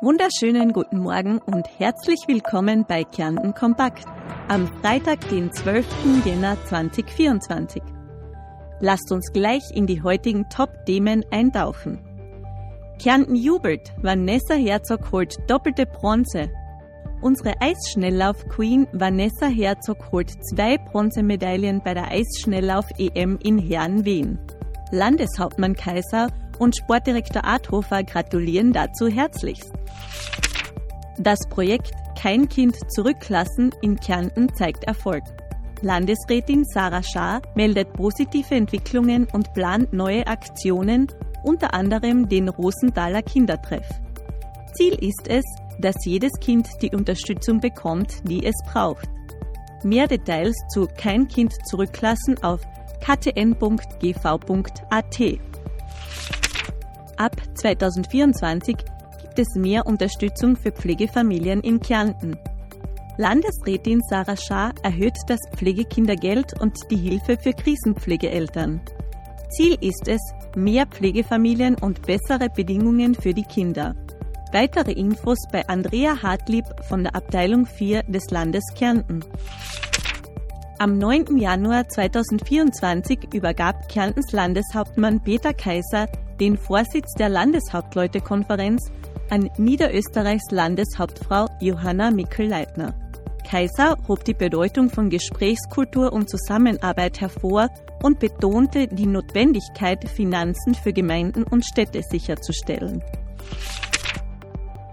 Wunderschönen guten Morgen und herzlich willkommen bei Kärnten Kompakt am Freitag, den 12. Jänner 2024. Lasst uns gleich in die heutigen Top-Themen eintauchen. Kärnten jubelt, Vanessa Herzog holt doppelte Bronze. Unsere Eisschnelllauf-Queen Vanessa Herzog holt zwei Bronzemedaillen bei der Eisschnelllauf-EM in Herrenwehen. Landeshauptmann Kaiser und Sportdirektor Arthofer gratulieren dazu herzlichst. Das Projekt Kein Kind zurücklassen in Kärnten zeigt Erfolg. Landesrätin Sarah Schaar meldet positive Entwicklungen und plant neue Aktionen, unter anderem den Rosenthaler Kindertreff. Ziel ist es, dass jedes Kind die Unterstützung bekommt, die es braucht. Mehr Details zu Kein Kind zurücklassen auf ktn.gv.at. Ab 2024 gibt es mehr Unterstützung für Pflegefamilien in Kärnten. Landesrätin Sarah Schaar erhöht das Pflegekindergeld und die Hilfe für Krisenpflegeeltern. Ziel ist es, mehr Pflegefamilien und bessere Bedingungen für die Kinder. Weitere Infos bei Andrea Hartlieb von der Abteilung 4 des Landes Kärnten. Am 9. Januar 2024 übergab Kärntens Landeshauptmann Peter Kaiser den Vorsitz der Landeshauptleutekonferenz an Niederösterreichs Landeshauptfrau Johanna Mickel-Leitner. Kaiser hob die Bedeutung von Gesprächskultur und Zusammenarbeit hervor und betonte die Notwendigkeit, Finanzen für Gemeinden und Städte sicherzustellen.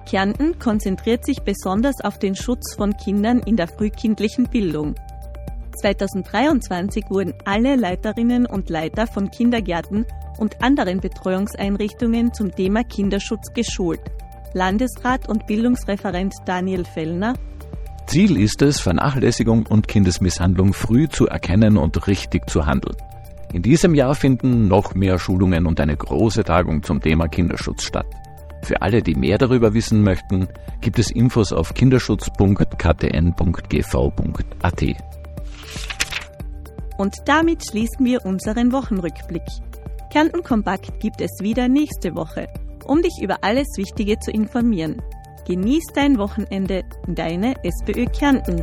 Kärnten konzentriert sich besonders auf den Schutz von Kindern in der frühkindlichen Bildung. 2023 wurden alle Leiterinnen und Leiter von Kindergärten und anderen Betreuungseinrichtungen zum Thema Kinderschutz geschult. Landesrat und Bildungsreferent Daniel Fellner. Ziel ist es, Vernachlässigung und Kindesmisshandlung früh zu erkennen und richtig zu handeln. In diesem Jahr finden noch mehr Schulungen und eine große Tagung zum Thema Kinderschutz statt. Für alle, die mehr darüber wissen möchten, gibt es Infos auf kinderschutz.ktn.gv.at. Und damit schließen wir unseren Wochenrückblick. Kärnten Kompakt gibt es wieder nächste Woche, um dich über alles Wichtige zu informieren. Genieß dein Wochenende, deine SPÖ Kärnten.